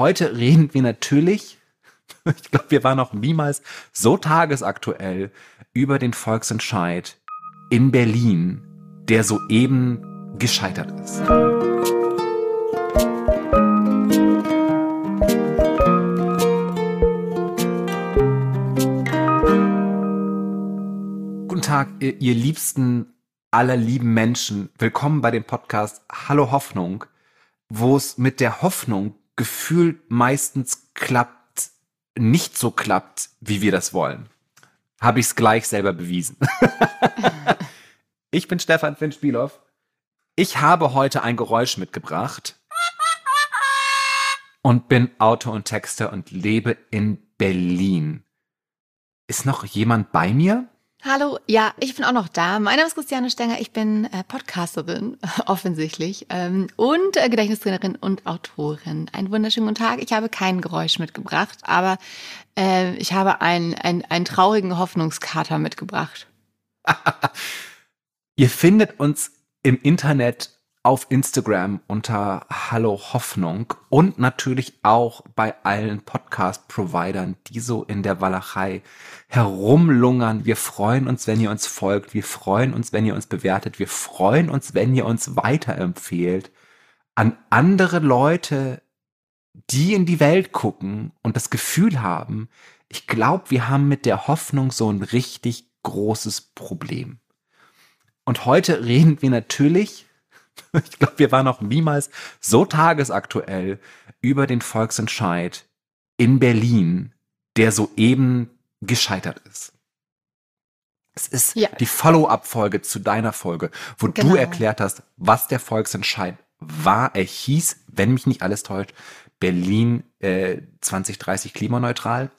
heute reden wir natürlich, ich glaube, wir waren noch niemals so tagesaktuell über den Volksentscheid in Berlin, der soeben gescheitert ist. Guten Tag, ihr, ihr liebsten aller lieben Menschen. Willkommen bei dem Podcast Hallo Hoffnung, wo es mit der Hoffnung gefühlt meistens klappt, nicht so klappt, wie wir das wollen. Habe ich es gleich selber bewiesen. ich bin Stefan Finn-Spielhoff. Ich habe heute ein Geräusch mitgebracht und bin Autor und Texter und lebe in Berlin. Ist noch jemand bei mir? Hallo, ja, ich bin auch noch da. Mein Name ist Christiane Stenger, ich bin äh, Podcasterin, offensichtlich, ähm, und äh, Gedächtnistrainerin und Autorin. Einen wunderschönen guten Tag. Ich habe kein Geräusch mitgebracht, aber äh, ich habe einen, einen, einen traurigen Hoffnungskater mitgebracht. Ihr findet uns im Internet auf Instagram unter Hallo Hoffnung und natürlich auch bei allen Podcast-Providern, die so in der Walachei herumlungern. Wir freuen uns, wenn ihr uns folgt. Wir freuen uns, wenn ihr uns bewertet. Wir freuen uns, wenn ihr uns weiterempfehlt an andere Leute, die in die Welt gucken und das Gefühl haben, ich glaube, wir haben mit der Hoffnung so ein richtig großes Problem. Und heute reden wir natürlich ich glaube, wir waren noch niemals so tagesaktuell über den Volksentscheid in Berlin, der soeben gescheitert ist. Es ist ja. die Follow-up-Folge zu deiner Folge, wo genau. du erklärt hast, was der Volksentscheid war. Er hieß, wenn mich nicht alles täuscht, Berlin äh, 2030 klimaneutral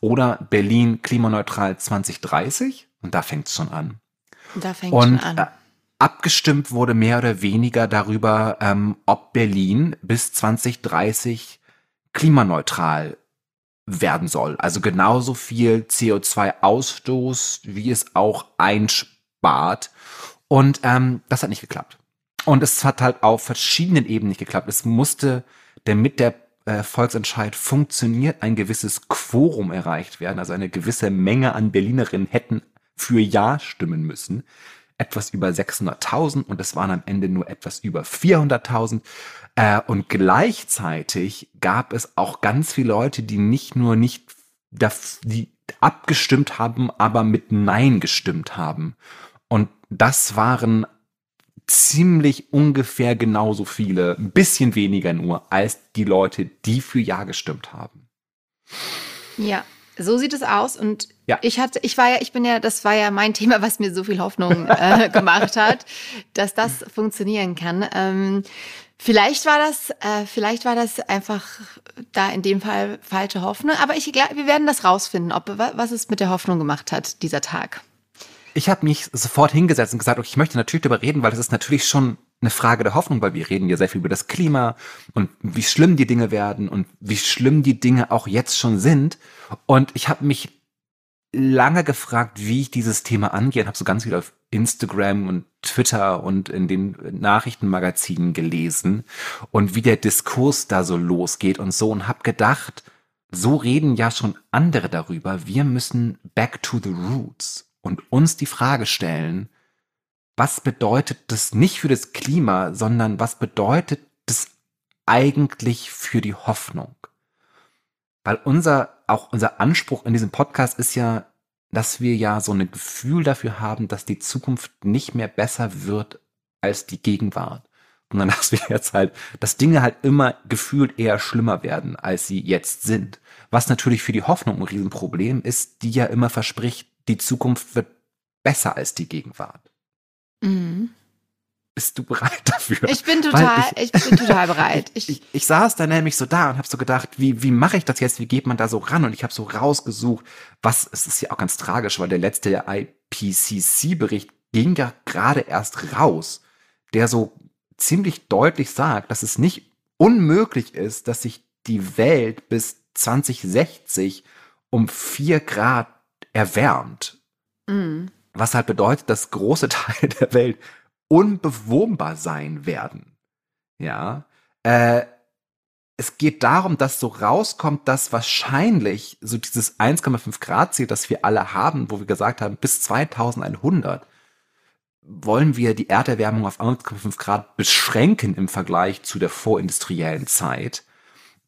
oder Berlin klimaneutral 2030. Und da fängt es schon an. Da fängt es schon an. Abgestimmt wurde mehr oder weniger darüber, ähm, ob Berlin bis 2030 klimaneutral werden soll. Also genauso viel CO2-Ausstoß, wie es auch einspart. Und ähm, das hat nicht geklappt. Und es hat halt auf verschiedenen Ebenen nicht geklappt. Es musste, damit der äh, Volksentscheid funktioniert, ein gewisses Quorum erreicht werden. Also eine gewisse Menge an Berlinerinnen hätten für Ja stimmen müssen etwas über 600.000 und es waren am Ende nur etwas über 400.000. Äh, und gleichzeitig gab es auch ganz viele Leute, die nicht nur nicht die abgestimmt haben, aber mit Nein gestimmt haben. Und das waren ziemlich ungefähr genauso viele, ein bisschen weniger nur, als die Leute, die für Ja gestimmt haben. Ja, so sieht es aus und ja. ich hatte, ich war ja, ich bin ja, das war ja mein Thema, was mir so viel Hoffnung äh, gemacht hat, dass das funktionieren kann. Ähm, vielleicht war das, äh, vielleicht war das einfach da in dem Fall falsche Hoffnung, aber ich glaube, wir werden das rausfinden, ob was es mit der Hoffnung gemacht hat dieser Tag. Ich habe mich sofort hingesetzt und gesagt, okay, ich möchte natürlich darüber reden, weil das ist natürlich schon eine Frage der Hoffnung, weil wir reden ja sehr viel über das Klima und wie schlimm die Dinge werden und wie schlimm die Dinge auch jetzt schon sind. Und ich habe mich lange gefragt, wie ich dieses Thema angehe und habe so ganz viel auf Instagram und Twitter und in den Nachrichtenmagazinen gelesen und wie der Diskurs da so losgeht und so und habe gedacht, so reden ja schon andere darüber. Wir müssen back to the roots und uns die Frage stellen, was bedeutet das nicht für das Klima, sondern was bedeutet das eigentlich für die Hoffnung? Weil unser, auch unser Anspruch in diesem Podcast ist ja, dass wir ja so ein Gefühl dafür haben, dass die Zukunft nicht mehr besser wird als die Gegenwart. Sondern dass wir jetzt halt, dass Dinge halt immer gefühlt eher schlimmer werden, als sie jetzt sind. Was natürlich für die Hoffnung ein Riesenproblem ist, die ja immer verspricht, die Zukunft wird besser als die Gegenwart. Mhm. Bist du bereit dafür? Ich bin total, ich, ich, bin total bereit. Ich, ich, ich, saß da nämlich so da und habe so gedacht, wie, wie mache ich das jetzt? Wie geht man da so ran? Und ich habe so rausgesucht, was, es ist ja auch ganz tragisch, weil der letzte IPCC-Bericht ging ja gerade erst raus, der so ziemlich deutlich sagt, dass es nicht unmöglich ist, dass sich die Welt bis 2060 um vier Grad erwärmt. Mhm. Was halt bedeutet, dass große Teile der Welt unbewohnbar sein werden. Ja. Äh, es geht darum, dass so rauskommt, dass wahrscheinlich so dieses 1,5 Grad Ziel, das wir alle haben, wo wir gesagt haben, bis 2100 wollen wir die Erderwärmung auf 1,5 Grad beschränken im Vergleich zu der vorindustriellen Zeit,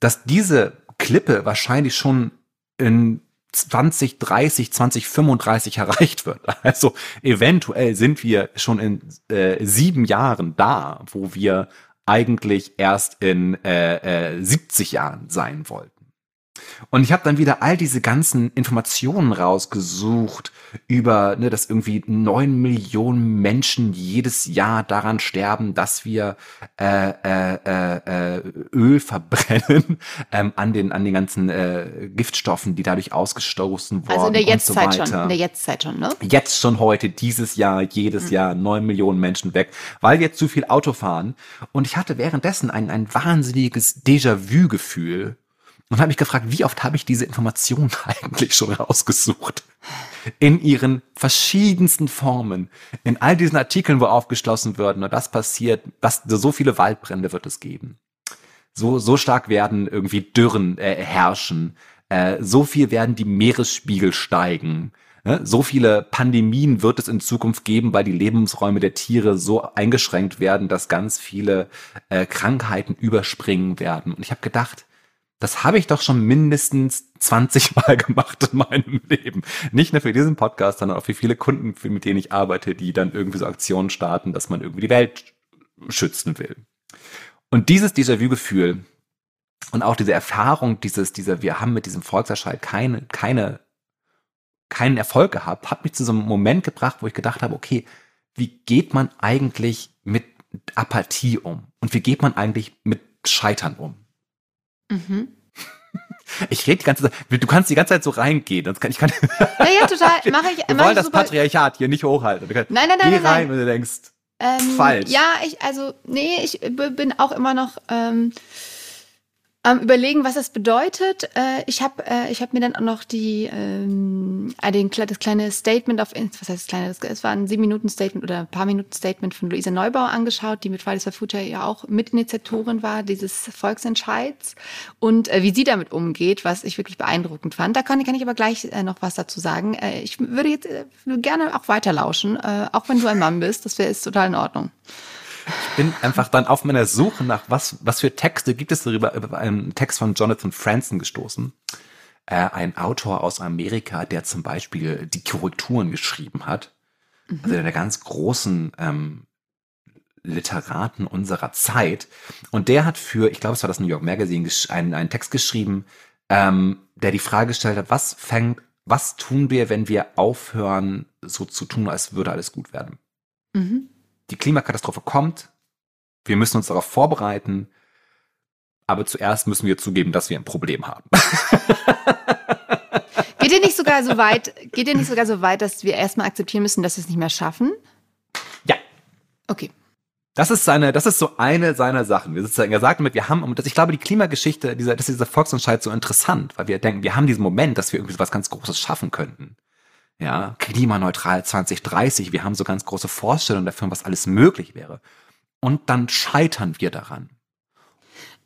dass diese Klippe wahrscheinlich schon in 2030, 2035 erreicht wird. Also eventuell sind wir schon in äh, sieben Jahren da, wo wir eigentlich erst in äh, äh, 70 Jahren sein wollten. Und ich habe dann wieder all diese ganzen Informationen rausgesucht über, ne, dass irgendwie neun Millionen Menschen jedes Jahr daran sterben, dass wir äh, äh, äh, Öl verbrennen ähm, an den an den ganzen äh, Giftstoffen, die dadurch ausgestoßen wurden. Also in der Jetztzeit so schon, in der Jetztzeit schon, ne? Jetzt schon heute, dieses Jahr, jedes mhm. Jahr neun Millionen Menschen weg, weil wir zu viel Auto fahren. Und ich hatte währenddessen ein ein wahnsinniges Déjà-vu-Gefühl und habe mich gefragt, wie oft habe ich diese Informationen eigentlich schon rausgesucht? In ihren verschiedensten Formen, in all diesen Artikeln, wo aufgeschlossen werden, und das passiert, was, so viele Waldbrände wird es geben. So, so stark werden irgendwie Dürren äh, herrschen. Äh, so viel werden die Meeresspiegel steigen. Ne? So viele Pandemien wird es in Zukunft geben, weil die Lebensräume der Tiere so eingeschränkt werden, dass ganz viele äh, Krankheiten überspringen werden. Und ich habe gedacht, das habe ich doch schon mindestens 20 Mal gemacht in meinem Leben. Nicht nur für diesen Podcast, sondern auch für viele Kunden, mit denen ich arbeite, die dann irgendwie so Aktionen starten, dass man irgendwie die Welt schützen will. Und dieses Déjà-vu-Gefühl und auch diese Erfahrung, dieses, dieser, wir haben mit diesem Volkserscheid keine, keine, keinen Erfolg gehabt, hat mich zu so einem Moment gebracht, wo ich gedacht habe, okay, wie geht man eigentlich mit Apathie um? Und wie geht man eigentlich mit Scheitern um? Mhm. Ich rede die ganze Zeit, du kannst die ganze Zeit so reingehen. Sonst kann, ich kann, ja, ja, total. Mach ich, Wir mach wollen das super. Patriarchat hier nicht hochhalten. Nein, nein, nein. Geh nein, rein, wenn du denkst, ähm, falsch. Ja, ich, also, nee, ich bin auch immer noch, ähm, am überlegen, was das bedeutet. Äh, ich habe äh, ich hab mir dann auch noch die ähm, äh, den, das kleine Statement auf was heißt das kleine, es war ein sieben Minuten Statement oder ein paar Minuten Statement von Luise Neubauer angeschaut, die mit Fridays for Future ja auch Mitinitiatorin war dieses Volksentscheids und äh, wie sie damit umgeht, was ich wirklich beeindruckend fand. Da kann, kann ich aber gleich äh, noch was dazu sagen. Äh, ich würde jetzt äh, gerne auch weiterlauschen, äh, auch wenn du ein Mann bist. Das wäre ist total in Ordnung. Ich bin einfach dann auf meiner Suche nach was, was für Texte gibt es darüber, über einen Text von Jonathan Franzen gestoßen. Äh, ein Autor aus Amerika, der zum Beispiel die Korrekturen geschrieben hat. Mhm. Also der ganz großen ähm, Literaten unserer Zeit. Und der hat für, ich glaube, es war das New York Magazine, einen, einen Text geschrieben, ähm, der die Frage gestellt hat, was fängt, was tun wir, wenn wir aufhören, so zu tun, als würde alles gut werden? Mhm die Klimakatastrophe kommt, wir müssen uns darauf vorbereiten, aber zuerst müssen wir zugeben, dass wir ein Problem haben. Geht ihr nicht sogar so weit, geht ihr nicht sogar so weit, dass wir erstmal akzeptieren müssen, dass wir es nicht mehr schaffen? Ja. Okay. Das ist seine, das ist so eine seiner Sachen. Wir er sagt damit, wir haben, und ich glaube, die Klimageschichte, dieser, das ist dieser Volksentscheid so interessant, weil wir denken, wir haben diesen Moment, dass wir irgendwie so was ganz Großes schaffen könnten ja, klimaneutral 2030. Wir haben so ganz große Vorstellungen dafür, was alles möglich wäre. Und dann scheitern wir daran.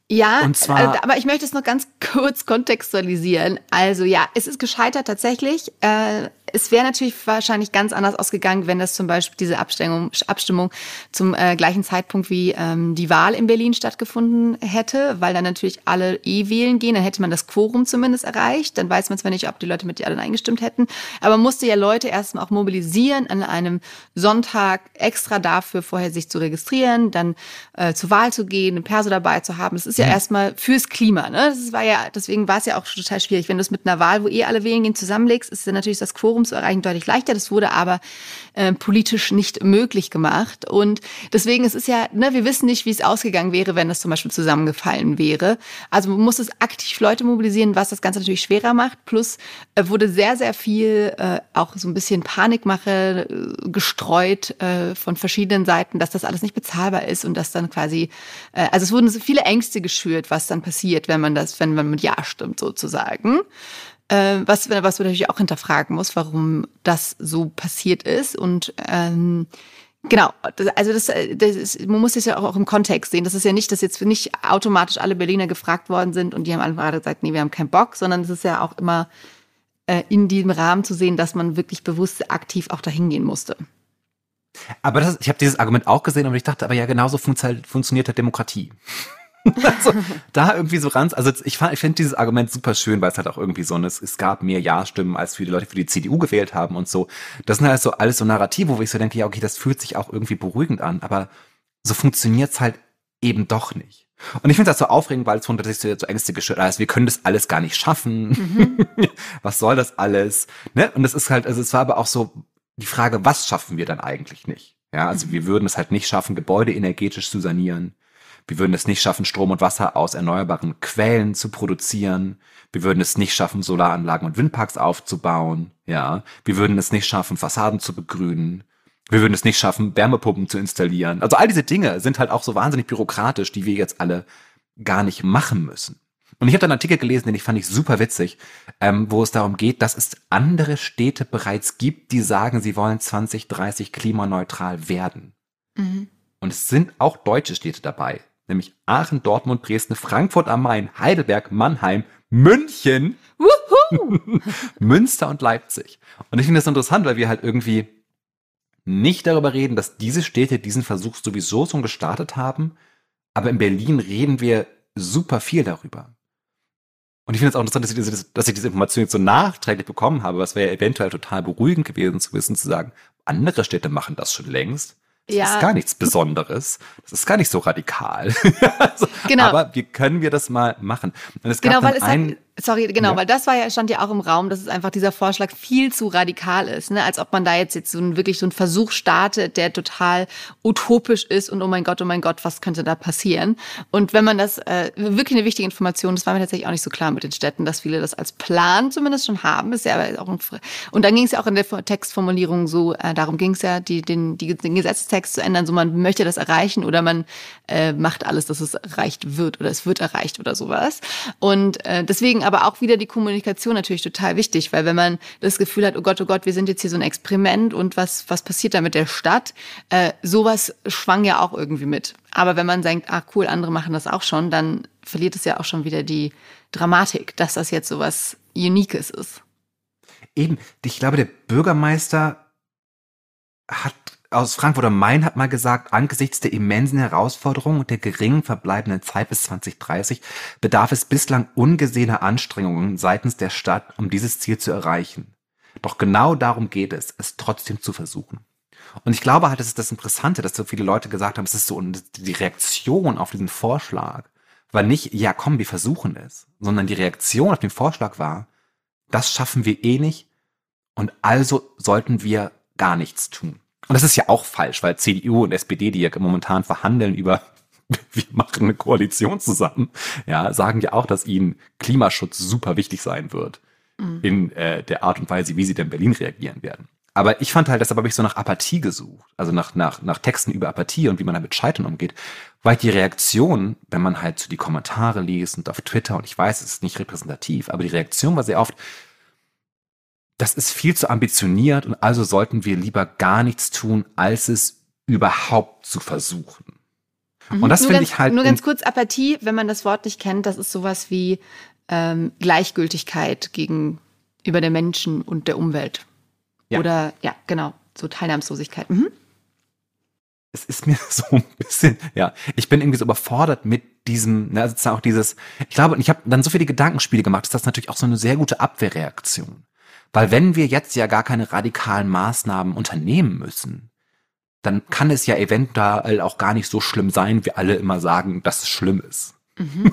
Ja, und zwar, äh, aber ich möchte es noch ganz kurz kontextualisieren. Also ja, es ist gescheitert tatsächlich. Äh, es wäre natürlich wahrscheinlich ganz anders ausgegangen, wenn das zum Beispiel diese Abstimmung, Abstimmung zum äh, gleichen Zeitpunkt wie ähm, die Wahl in Berlin stattgefunden hätte, weil dann natürlich alle eh wählen gehen, dann hätte man das Quorum zumindest erreicht. Dann weiß man zwar nicht, ob die Leute mit anderen eingestimmt hätten, aber man musste ja Leute erstmal auch mobilisieren, an einem Sonntag extra dafür vorher sich zu registrieren, dann äh, zur Wahl zu gehen, einen Perso dabei zu haben. Das ist ja mhm. erstmal fürs Klima. Ne? Das war ja, deswegen war es ja auch total schwierig. Wenn du es mit einer Wahl, wo eh alle wählen gehen, zusammenlegst, ist dann natürlich das Quorum zu erreichen deutlich leichter. Das wurde aber äh, politisch nicht möglich gemacht. Und deswegen, es ist ja, ne, wir wissen nicht, wie es ausgegangen wäre, wenn das zum Beispiel zusammengefallen wäre. Also man muss es aktiv Leute mobilisieren, was das Ganze natürlich schwerer macht. Plus äh, wurde sehr, sehr viel äh, auch so ein bisschen Panikmache äh, gestreut äh, von verschiedenen Seiten, dass das alles nicht bezahlbar ist und dass dann quasi, äh, also es wurden so viele Ängste geschürt, was dann passiert, wenn man das, wenn man mit Ja stimmt sozusagen äh, was, was man natürlich auch hinterfragen muss, warum das so passiert ist. Und ähm, Genau, also das, das ist, man muss es ja auch im Kontext sehen. Das ist ja nicht, dass jetzt nicht automatisch alle Berliner gefragt worden sind und die haben einfach gesagt, nee, wir haben keinen Bock, sondern es ist ja auch immer äh, in diesem Rahmen zu sehen, dass man wirklich bewusst aktiv auch dahin gehen musste. Aber das, ich habe dieses Argument auch gesehen und ich dachte, aber ja, genauso funktioniert halt Demokratie. also, da irgendwie so ran, also ich, ich finde dieses Argument super schön, weil es halt auch irgendwie so, es, es gab mehr Ja-Stimmen, als die Leute für die CDU gewählt haben und so. Das sind halt so alles so Narrative, wo ich so denke, ja, okay, das fühlt sich auch irgendwie beruhigend an, aber so funktioniert's halt eben doch nicht. Und ich finde das so aufregend, weil es von der so Ängste geschürt ist. Wir können das alles gar nicht schaffen. Mhm. was soll das alles? Ne? Und es ist halt, also es war aber auch so die Frage, was schaffen wir dann eigentlich nicht? Ja, also mhm. wir würden es halt nicht schaffen, Gebäude energetisch zu sanieren. Wir würden es nicht schaffen, Strom und Wasser aus erneuerbaren Quellen zu produzieren. Wir würden es nicht schaffen, Solaranlagen und Windparks aufzubauen. Ja, wir würden es nicht schaffen, Fassaden zu begrünen. Wir würden es nicht schaffen, Wärmepumpen zu installieren. Also all diese Dinge sind halt auch so wahnsinnig bürokratisch, die wir jetzt alle gar nicht machen müssen. Und ich habe da einen Artikel gelesen, den ich fand ich super witzig, ähm, wo es darum geht, dass es andere Städte bereits gibt, die sagen, sie wollen 2030 klimaneutral werden. Mhm. Und es sind auch deutsche Städte dabei nämlich Aachen, Dortmund, Dresden, Frankfurt am Main, Heidelberg, Mannheim, München, Münster und Leipzig. Und ich finde das interessant, weil wir halt irgendwie nicht darüber reden, dass diese Städte diesen Versuch sowieso schon gestartet haben, aber in Berlin reden wir super viel darüber. Und ich finde es auch interessant, dass ich, diese, dass ich diese Information jetzt so nachträglich bekommen habe, was wäre ja eventuell total beruhigend gewesen zu wissen, zu sagen, andere Städte machen das schon längst. Das ja. ist gar nichts Besonderes. Das ist gar nicht so radikal. also, genau. Aber wie können wir das mal machen? Und es gab genau, weil es ein, Sorry, genau, ja. weil das war ja, stand ja auch im Raum, dass es einfach dieser Vorschlag viel zu radikal ist, ne? Als ob man da jetzt, jetzt so ein, wirklich so einen Versuch startet, der total utopisch ist und oh mein Gott, oh mein Gott, was könnte da passieren? Und wenn man das, äh, wirklich eine wichtige Information, das war mir tatsächlich auch nicht so klar mit den Städten, dass viele das als Plan zumindest schon haben, ist ja aber auch ein, und dann ging es ja auch in der Textformulierung so, äh, darum ging es ja, die, den, die, den Gesetzestext zu ändern, so man möchte das erreichen oder man äh, macht alles, dass es erreicht wird oder es wird erreicht oder sowas. Und äh, deswegen aber auch wieder die Kommunikation natürlich total wichtig, weil wenn man das Gefühl hat, oh Gott, oh Gott, wir sind jetzt hier so ein Experiment und was, was passiert da mit der Stadt, äh, sowas schwang ja auch irgendwie mit. Aber wenn man denkt, ah cool, andere machen das auch schon, dann verliert es ja auch schon wieder die Dramatik, dass das jetzt sowas Uniques ist. Eben, ich glaube, der Bürgermeister hat aus Frankfurt am Main hat mal gesagt, angesichts der immensen Herausforderungen und der geringen verbleibenden Zeit bis 2030 bedarf es bislang ungesehener Anstrengungen seitens der Stadt, um dieses Ziel zu erreichen. Doch genau darum geht es, es trotzdem zu versuchen. Und ich glaube halt, das ist das Interessante, dass so viele Leute gesagt haben, es ist so die Reaktion auf diesen Vorschlag war nicht, ja komm, wir versuchen es, sondern die Reaktion auf den Vorschlag war, das schaffen wir eh nicht und also sollten wir gar nichts tun. Und das ist ja auch falsch, weil CDU und SPD, die ja momentan verhandeln über wir machen eine Koalition zusammen, ja, sagen ja auch, dass ihnen Klimaschutz super wichtig sein wird mhm. in äh, der Art und Weise, wie sie denn Berlin reagieren werden. Aber ich fand halt, deshalb habe ich so nach Apathie gesucht, also nach, nach, nach Texten über Apathie und wie man damit Scheitern umgeht, weil die Reaktion, wenn man halt so die Kommentare liest und auf Twitter, und ich weiß, es ist nicht repräsentativ, aber die Reaktion war sehr oft, das ist viel zu ambitioniert und also sollten wir lieber gar nichts tun, als es überhaupt zu versuchen. Mhm. Und das finde ich halt. Nur ganz kurz Apathie, wenn man das Wort nicht kennt, das ist sowas wie ähm, Gleichgültigkeit gegenüber der Menschen und der Umwelt. Ja. Oder ja, genau, so Teilnahmslosigkeit. Mhm. Es ist mir so ein bisschen, ja, ich bin irgendwie so überfordert mit diesem, ne, also auch dieses, ich glaube, ich habe dann so viele Gedankenspiele gemacht, ist das natürlich auch so eine sehr gute Abwehrreaktion. Weil wenn wir jetzt ja gar keine radikalen Maßnahmen unternehmen müssen, dann kann es ja eventuell auch gar nicht so schlimm sein, wie alle immer sagen, dass es schlimm ist. Mhm.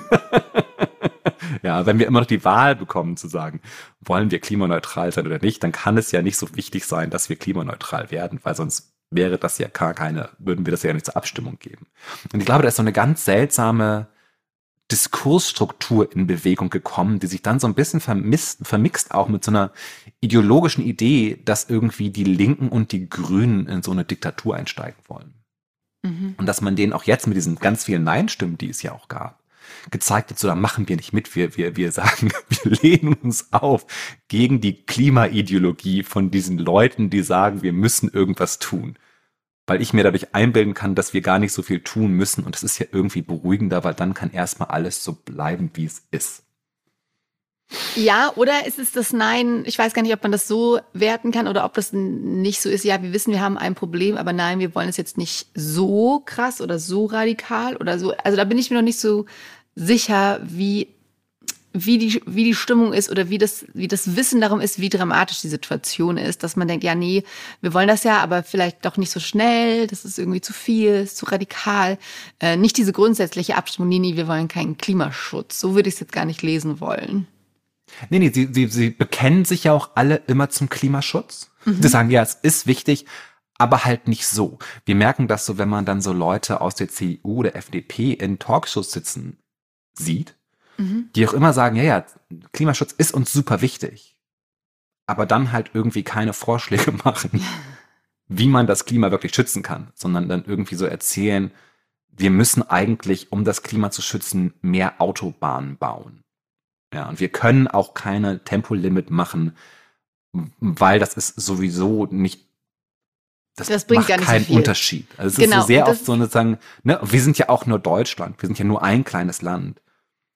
ja, wenn wir immer noch die Wahl bekommen zu sagen, wollen wir klimaneutral sein oder nicht, dann kann es ja nicht so wichtig sein, dass wir klimaneutral werden, weil sonst wäre das ja gar keine, würden wir das ja nicht zur Abstimmung geben. Und ich glaube, da ist so eine ganz seltsame Diskursstruktur in Bewegung gekommen, die sich dann so ein bisschen vermisst, vermixt auch mit so einer ideologischen Idee, dass irgendwie die Linken und die Grünen in so eine Diktatur einsteigen wollen. Mhm. Und dass man denen auch jetzt mit diesen ganz vielen Nein-Stimmen, die es ja auch gab, gezeigt hat, so da machen wir nicht mit, wir, wir, wir sagen, wir lehnen uns auf gegen die Klimaideologie von diesen Leuten, die sagen, wir müssen irgendwas tun. Weil ich mir dadurch einbilden kann, dass wir gar nicht so viel tun müssen und das ist ja irgendwie beruhigender, weil dann kann erstmal alles so bleiben, wie es ist. Ja, oder ist es das Nein? Ich weiß gar nicht, ob man das so werten kann oder ob das nicht so ist. Ja, wir wissen, wir haben ein Problem, aber nein, wir wollen es jetzt nicht so krass oder so radikal oder so. Also da bin ich mir noch nicht so sicher, wie wie die, wie die Stimmung ist oder wie das, wie das Wissen darum ist, wie dramatisch die Situation ist, dass man denkt, ja, nee, wir wollen das ja, aber vielleicht doch nicht so schnell, das ist irgendwie zu viel, ist zu radikal. Äh, nicht diese grundsätzliche Abstimmung, nee, nee, wir wollen keinen Klimaschutz. So würde ich es jetzt gar nicht lesen wollen. Nee, nee, sie, sie, sie bekennen sich ja auch alle immer zum Klimaschutz. Mhm. Sie sagen, ja, es ist wichtig, aber halt nicht so. Wir merken das so, wenn man dann so Leute aus der CDU oder FDP in Talkshows sitzen sieht, mhm. die auch immer sagen, ja, ja, Klimaschutz ist uns super wichtig, aber dann halt irgendwie keine Vorschläge machen, wie man das Klima wirklich schützen kann, sondern dann irgendwie so erzählen, wir müssen eigentlich, um das Klima zu schützen, mehr Autobahnen bauen. Ja, und wir können auch keine Tempolimit machen, weil das ist sowieso nicht das, das bringt macht keinen so Unterschied. Also es genau, ist so sehr oft so sozusagen, ne, wir sind ja auch nur Deutschland, wir sind ja nur ein kleines Land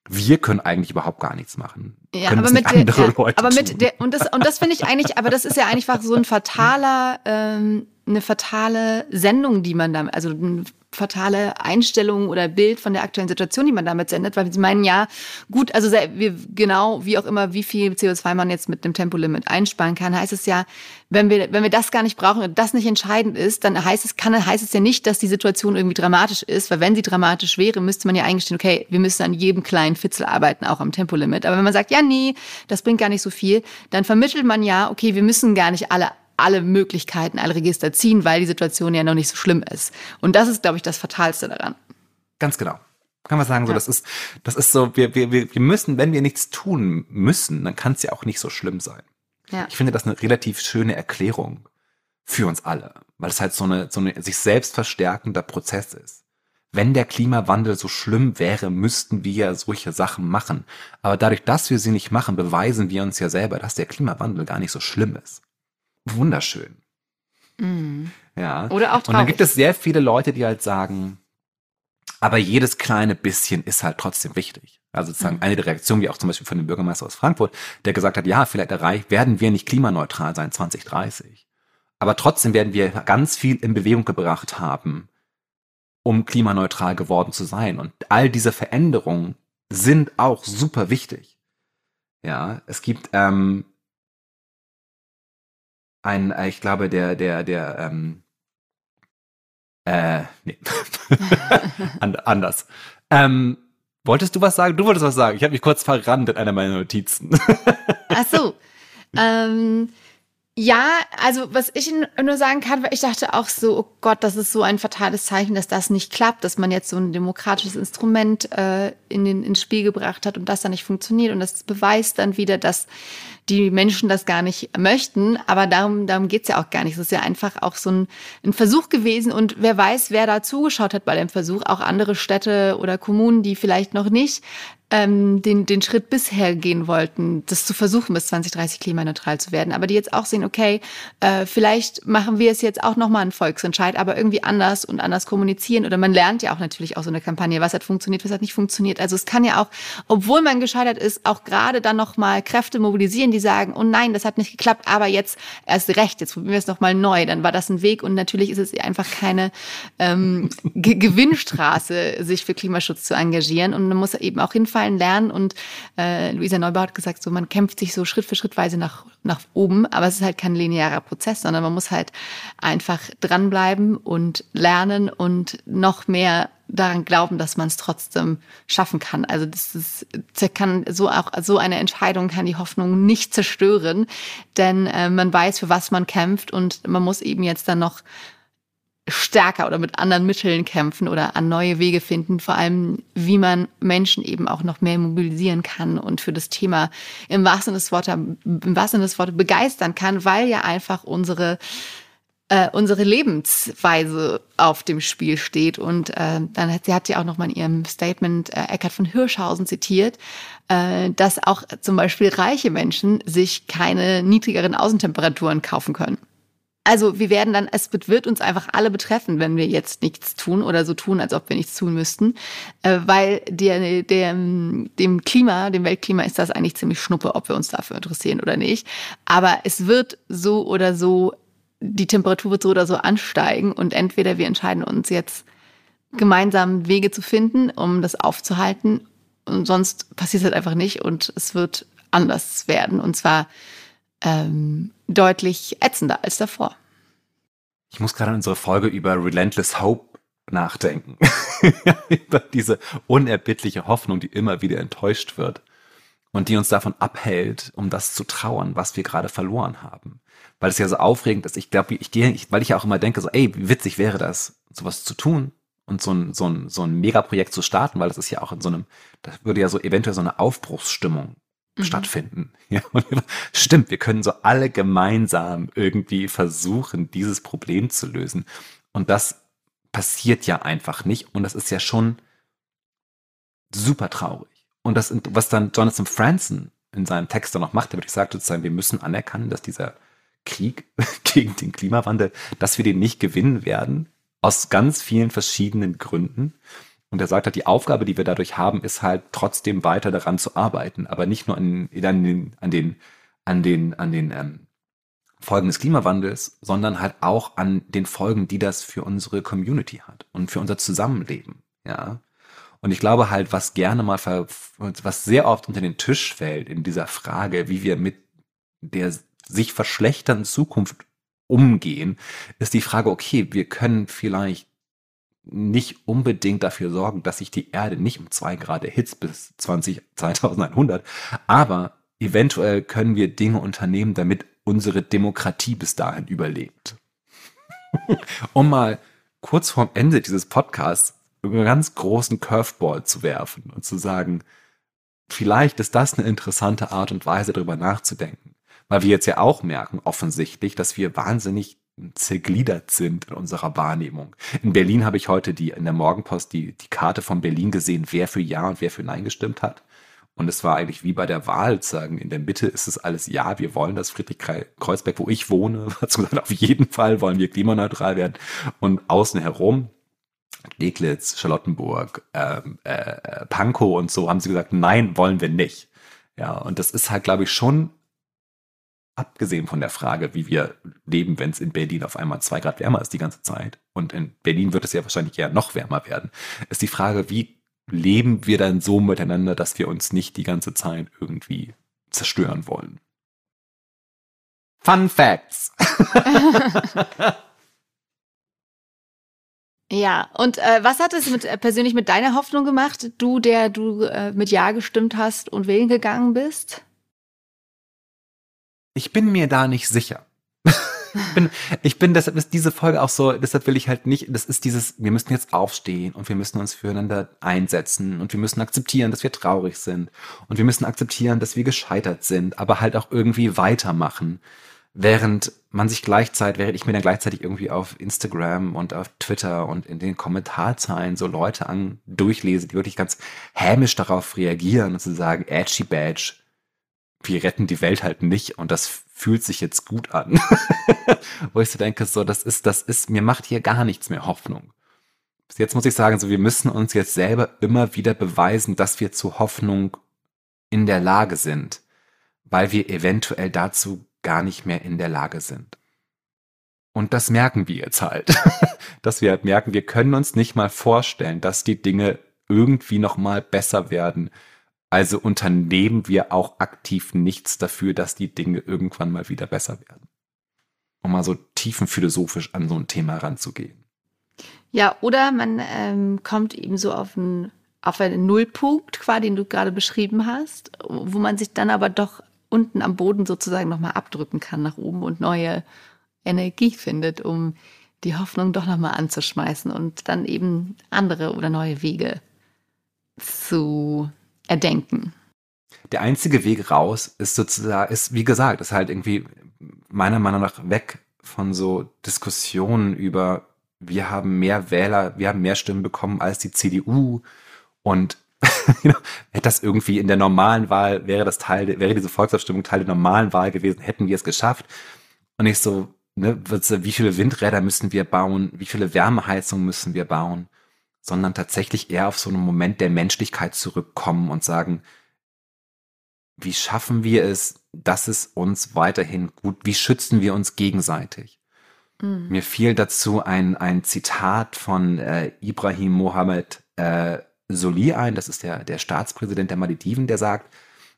wir können eigentlich überhaupt gar nichts machen. Ja, aber mit, der, ja, aber mit der, und das, und das finde ich eigentlich, aber das ist ja einfach so ein fataler, ähm, eine fatale Sendung, die man da, also ein fatale Einstellung oder Bild von der aktuellen Situation, die man damit sendet, weil sie meinen, ja, gut, also wir, genau, wie auch immer, wie viel CO2 man jetzt mit einem Tempolimit einsparen kann, heißt es ja, wenn wir, wenn wir das gar nicht brauchen und das nicht entscheidend ist, dann heißt es, kann, heißt es ja nicht, dass die Situation irgendwie dramatisch ist, weil wenn sie dramatisch wäre, müsste man ja eingestehen, okay, wir müssen an jedem kleinen Fitzel arbeiten, auch am Tempolimit. Aber wenn man sagt, ja, nee, das bringt gar nicht so viel, dann vermittelt man ja, okay, wir müssen gar nicht alle alle Möglichkeiten, alle Register ziehen, weil die Situation ja noch nicht so schlimm ist. Und das ist, glaube ich, das Fatalste daran. Ganz genau. Kann man sagen, so, ja. das ist, das ist so, wir, wir, wir müssen, wenn wir nichts tun müssen, dann kann es ja auch nicht so schlimm sein. Ja. Ich finde das eine relativ schöne Erklärung für uns alle, weil es halt so eine, so eine sich selbst verstärkender Prozess ist. Wenn der Klimawandel so schlimm wäre, müssten wir ja solche Sachen machen. Aber dadurch, dass wir sie nicht machen, beweisen wir uns ja selber, dass der Klimawandel gar nicht so schlimm ist wunderschön. Mhm. Ja. Oder auch traurig. Und dann gibt es sehr viele Leute, die halt sagen, aber jedes kleine bisschen ist halt trotzdem wichtig. Also sozusagen mhm. eine der Reaktionen, wie auch zum Beispiel von dem Bürgermeister aus Frankfurt, der gesagt hat, ja, vielleicht erreicht, werden wir nicht klimaneutral sein 2030. Aber trotzdem werden wir ganz viel in Bewegung gebracht haben, um klimaneutral geworden zu sein. Und all diese Veränderungen sind auch super wichtig. Ja, es gibt ähm, ein, äh, ich glaube, der, der, der, ähm, äh, nee. anders. Ähm, wolltest du was sagen? Du wolltest was sagen. Ich habe mich kurz verrannt in einer meiner Notizen. Ach so. Ähm, ja, also was ich nur sagen kann, weil ich dachte auch so, oh Gott, das ist so ein fatales Zeichen, dass das nicht klappt, dass man jetzt so ein demokratisches Instrument äh, in den, ins Spiel gebracht hat und das dann nicht funktioniert. Und das beweist dann wieder, dass die Menschen das gar nicht möchten. Aber darum, darum geht's ja auch gar nicht. Es ist ja einfach auch so ein, ein Versuch gewesen. Und wer weiß, wer da zugeschaut hat bei dem Versuch. Auch andere Städte oder Kommunen, die vielleicht noch nicht ähm, den, den Schritt bisher gehen wollten, das zu versuchen, bis 2030 klimaneutral zu werden, aber die jetzt auch sehen, okay, äh, vielleicht machen wir es jetzt auch nochmal einen Volksentscheid, aber irgendwie anders und anders kommunizieren. Oder man lernt ja auch natürlich auch so eine Kampagne, was hat funktioniert, was hat nicht funktioniert. Also es kann ja auch, obwohl man gescheitert ist, auch gerade dann nochmal Kräfte mobilisieren, die sagen, oh nein, das hat nicht geklappt, aber jetzt erst recht, jetzt probieren wir es nochmal neu. Dann war das ein Weg und natürlich ist es einfach keine ähm, Gewinnstraße, sich für Klimaschutz zu engagieren. Und man muss eben auch hinfahren, Fallen lernen. Und äh, Luisa Neubauer hat gesagt, so man kämpft sich so Schritt für Schrittweise nach, nach oben, aber es ist halt kein linearer Prozess, sondern man muss halt einfach dranbleiben und lernen und noch mehr daran glauben, dass man es trotzdem schaffen kann. Also das ist, kann so auch so eine Entscheidung kann die Hoffnung nicht zerstören, denn äh, man weiß, für was man kämpft und man muss eben jetzt dann noch stärker oder mit anderen Mitteln kämpfen oder an neue Wege finden, vor allem wie man Menschen eben auch noch mehr mobilisieren kann und für das Thema im wahrsten des Wortes, im wahrsten des Wortes begeistern kann, weil ja einfach unsere äh, unsere Lebensweise auf dem Spiel steht. Und äh, dann hat sie hat ja auch noch mal in ihrem Statement äh, Eckhard von Hirschhausen zitiert, äh, dass auch zum Beispiel reiche Menschen sich keine niedrigeren Außentemperaturen kaufen können. Also wir werden dann, es wird uns einfach alle betreffen, wenn wir jetzt nichts tun oder so tun, als ob wir nichts tun müssten, äh, weil der, der, dem Klima, dem Weltklima ist das eigentlich ziemlich schnuppe, ob wir uns dafür interessieren oder nicht. Aber es wird so oder so, die Temperatur wird so oder so ansteigen und entweder wir entscheiden uns jetzt gemeinsam Wege zu finden, um das aufzuhalten und sonst passiert es halt einfach nicht und es wird anders werden und zwar ähm, deutlich ätzender als davor. Ich muss gerade an unsere Folge über Relentless Hope nachdenken. über diese unerbittliche Hoffnung, die immer wieder enttäuscht wird und die uns davon abhält, um das zu trauern, was wir gerade verloren haben. Weil es ja so aufregend ist. Ich glaube, ich gehe, weil ich ja auch immer denke, so, ey, wie witzig wäre das, sowas zu tun und so ein, so ein, so ein Megaprojekt zu starten, weil das ist ja auch in so einem, das würde ja so eventuell so eine Aufbruchsstimmung mhm. stattfinden. Ja, stimmt, wir können so alle gemeinsam irgendwie versuchen, dieses Problem zu lösen. Und das passiert ja einfach nicht. Und das ist ja schon super traurig. Und das, was dann Jonathan Franzen in seinem Text dann noch macht, der wirklich sagt sozusagen, wir müssen anerkennen, dass dieser Krieg gegen den Klimawandel, dass wir den nicht gewinnen werden, aus ganz vielen verschiedenen Gründen. Und er sagt halt, die Aufgabe, die wir dadurch haben, ist halt trotzdem weiter daran zu arbeiten, aber nicht nur an, an den, an den, an den, an den ähm, Folgen des Klimawandels, sondern halt auch an den Folgen, die das für unsere Community hat und für unser Zusammenleben. Ja. Und ich glaube halt, was gerne mal, was sehr oft unter den Tisch fällt in dieser Frage, wie wir mit der sich verschlechternden Zukunft umgehen, ist die Frage, okay, wir können vielleicht nicht unbedingt dafür sorgen, dass sich die Erde nicht um zwei Grad erhitzt bis 20, 2100, aber eventuell können wir Dinge unternehmen, damit unsere Demokratie bis dahin überlebt. um mal kurz vorm Ende dieses Podcasts einen ganz großen Curveball zu werfen und zu sagen, vielleicht ist das eine interessante Art und Weise, darüber nachzudenken. Weil wir jetzt ja auch merken, offensichtlich, dass wir wahnsinnig zergliedert sind in unserer Wahrnehmung. In Berlin habe ich heute die, in der Morgenpost die, die Karte von Berlin gesehen, wer für Ja und wer für Nein gestimmt hat. Und es war eigentlich wie bei der Wahl, sagen, in der Mitte ist es alles Ja, wir wollen das Friedrich-Kreuzberg, wo ich wohne, hat gesagt, auf jeden Fall wollen wir klimaneutral werden. Und außen herum, Deglitz, Charlottenburg, ähm, äh, äh, Pankow und so, haben sie gesagt, nein, wollen wir nicht. Ja, und das ist halt, glaube ich, schon abgesehen von der Frage, wie wir leben, wenn es in Berlin auf einmal zwei Grad wärmer ist die ganze Zeit, und in Berlin wird es ja wahrscheinlich eher noch wärmer werden, ist die Frage, wie leben wir dann so miteinander, dass wir uns nicht die ganze Zeit irgendwie zerstören wollen. Fun Facts. ja, und äh, was hat es mit, äh, persönlich mit deiner Hoffnung gemacht, du, der du äh, mit Ja gestimmt hast und wählen gegangen bist? Ich bin mir da nicht sicher. ich bin, ich bin, deshalb ist diese Folge auch so, deshalb will ich halt nicht, das ist dieses, wir müssen jetzt aufstehen und wir müssen uns füreinander einsetzen und wir müssen akzeptieren, dass wir traurig sind und wir müssen akzeptieren, dass wir gescheitert sind, aber halt auch irgendwie weitermachen. Während man sich gleichzeitig, während ich mir dann gleichzeitig irgendwie auf Instagram und auf Twitter und in den Kommentarzeilen so Leute an durchlese, die wirklich ganz hämisch darauf reagieren und zu sagen, edgy badge, wir retten die Welt halt nicht und das fühlt sich jetzt gut an. Wo ich so denke, so, das ist, das ist, mir macht hier gar nichts mehr Hoffnung. Jetzt muss ich sagen, so, wir müssen uns jetzt selber immer wieder beweisen, dass wir zu Hoffnung in der Lage sind, weil wir eventuell dazu gar nicht mehr in der Lage sind. Und das merken wir jetzt halt, dass wir halt merken, wir können uns nicht mal vorstellen, dass die Dinge irgendwie noch mal besser werden, also unternehmen wir auch aktiv nichts dafür, dass die Dinge irgendwann mal wieder besser werden. Um mal so tiefenphilosophisch an so ein Thema ranzugehen. Ja, oder man ähm, kommt eben so auf einen, auf einen Nullpunkt, quasi, den du gerade beschrieben hast, wo man sich dann aber doch unten am Boden sozusagen nochmal abdrücken kann nach oben und neue Energie findet, um die Hoffnung doch nochmal anzuschmeißen und dann eben andere oder neue Wege zu erdenken. Der einzige Weg raus ist sozusagen, ist wie gesagt, ist halt irgendwie meiner Meinung nach weg von so Diskussionen über, wir haben mehr Wähler, wir haben mehr Stimmen bekommen als die CDU und hätte das irgendwie in der normalen Wahl, wäre das Teil, wäre diese Volksabstimmung Teil der normalen Wahl gewesen, hätten wir es geschafft. Und ich so, ne, wie viele Windräder müssen wir bauen, wie viele Wärmeheizungen müssen wir bauen, sondern tatsächlich eher auf so einen Moment der Menschlichkeit zurückkommen und sagen, wie schaffen wir es, dass es uns weiterhin gut, wie schützen wir uns gegenseitig? Mhm. Mir fiel dazu ein, ein Zitat von äh, Ibrahim Mohammed äh, Soli ein, das ist der, der Staatspräsident der Malediven, der sagt,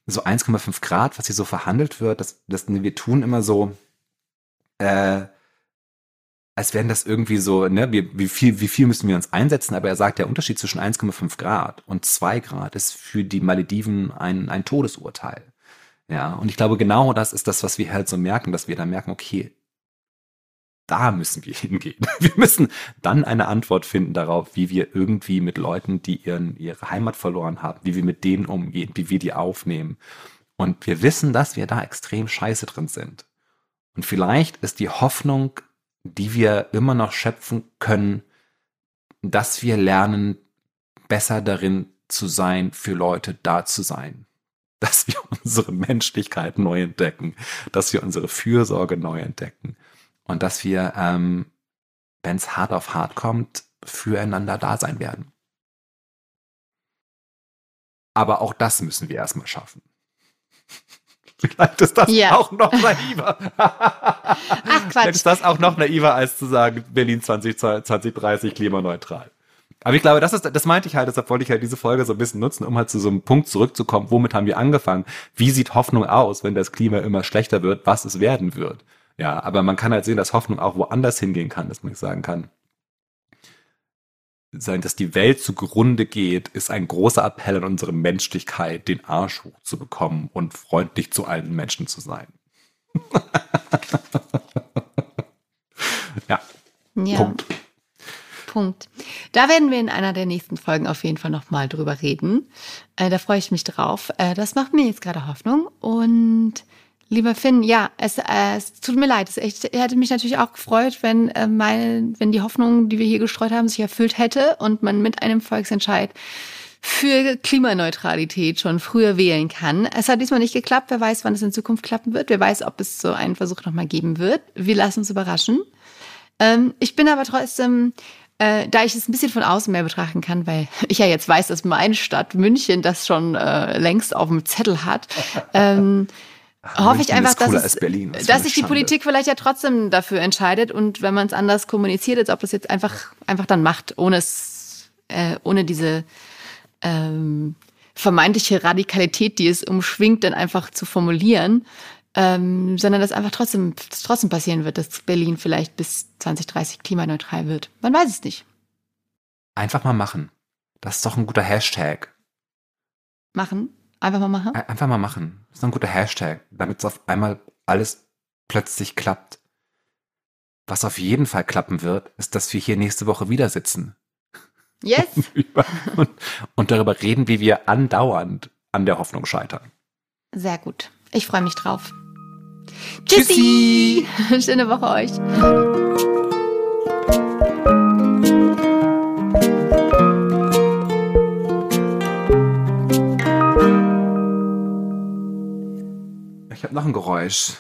so 1,5 Grad, was hier so verhandelt wird, das, das wir tun immer so, äh, als wären das irgendwie so, ne, wie, wie, viel, wie viel müssen wir uns einsetzen? Aber er sagt, der Unterschied zwischen 1,5 Grad und 2 Grad ist für die Malediven ein, ein Todesurteil. Ja, und ich glaube, genau das ist das, was wir halt so merken, dass wir da merken, okay, da müssen wir hingehen. Wir müssen dann eine Antwort finden darauf, wie wir irgendwie mit Leuten, die ihren, ihre Heimat verloren haben, wie wir mit denen umgehen, wie wir die aufnehmen. Und wir wissen, dass wir da extrem scheiße drin sind. Und vielleicht ist die Hoffnung, die wir immer noch schöpfen können, dass wir lernen, besser darin zu sein, für Leute da zu sein. Dass wir unsere Menschlichkeit neu entdecken, dass wir unsere Fürsorge neu entdecken und dass wir, ähm, wenn es hart auf hart kommt, füreinander da sein werden. Aber auch das müssen wir erstmal schaffen. Vielleicht ist das ja. auch noch naiver. Ach Quatsch. Vielleicht ist das auch noch naiver, als zu sagen, Berlin 2030 klimaneutral. Aber ich glaube, das ist, das meinte ich halt, deshalb wollte ich halt diese Folge so ein bisschen nutzen, um halt zu so einem Punkt zurückzukommen, womit haben wir angefangen? Wie sieht Hoffnung aus, wenn das Klima immer schlechter wird, was es werden wird? Ja, aber man kann halt sehen, dass Hoffnung auch woanders hingehen kann, dass man sagen kann, sein, dass die Welt zugrunde geht, ist ein großer Appell an unsere Menschlichkeit, den Arsch hochzubekommen und freundlich zu allen Menschen zu sein. ja. ja. Punkt. Punkt. Da werden wir in einer der nächsten Folgen auf jeden Fall nochmal drüber reden. Äh, da freue ich mich drauf. Äh, das macht mir jetzt gerade Hoffnung und Lieber Finn, ja, es, äh, es tut mir leid. Es echt, hätte mich natürlich auch gefreut, wenn, äh, meine, wenn die Hoffnung, die wir hier gestreut haben, sich erfüllt hätte und man mit einem Volksentscheid für Klimaneutralität schon früher wählen kann. Es hat diesmal nicht geklappt. Wer weiß, wann es in Zukunft klappen wird. Wer weiß, ob es so einen Versuch nochmal geben wird. Wir lassen uns überraschen. Ähm, ich bin aber trotzdem äh, da ich es ein bisschen von außen mehr betrachten kann, weil ich ja jetzt weiß, dass meine Stadt München das schon äh, längst auf dem Zettel hat, ähm, hoffe ich einfach, dass, es, Berlin, das dass sich die Politik vielleicht ja trotzdem dafür entscheidet und wenn man es anders kommuniziert, als ob das jetzt einfach, einfach dann macht, ohne es, äh, ohne diese ähm, vermeintliche Radikalität, die es umschwingt, dann einfach zu formulieren, ähm, sondern dass einfach trotzdem, dass trotzdem passieren wird, dass Berlin vielleicht bis 2030 klimaneutral wird. Man weiß es nicht. Einfach mal machen. Das ist doch ein guter Hashtag. Machen? Einfach mal machen? Einfach mal machen. Das ist ein guter Hashtag, damit es auf einmal alles plötzlich klappt. Was auf jeden Fall klappen wird, ist, dass wir hier nächste Woche wieder sitzen. Yes. und, und darüber reden, wie wir andauernd an der Hoffnung scheitern. Sehr gut. Ich freue mich drauf. Tschüssi. Tschüssi. Schöne Woche euch. Ich habe noch ein Geräusch.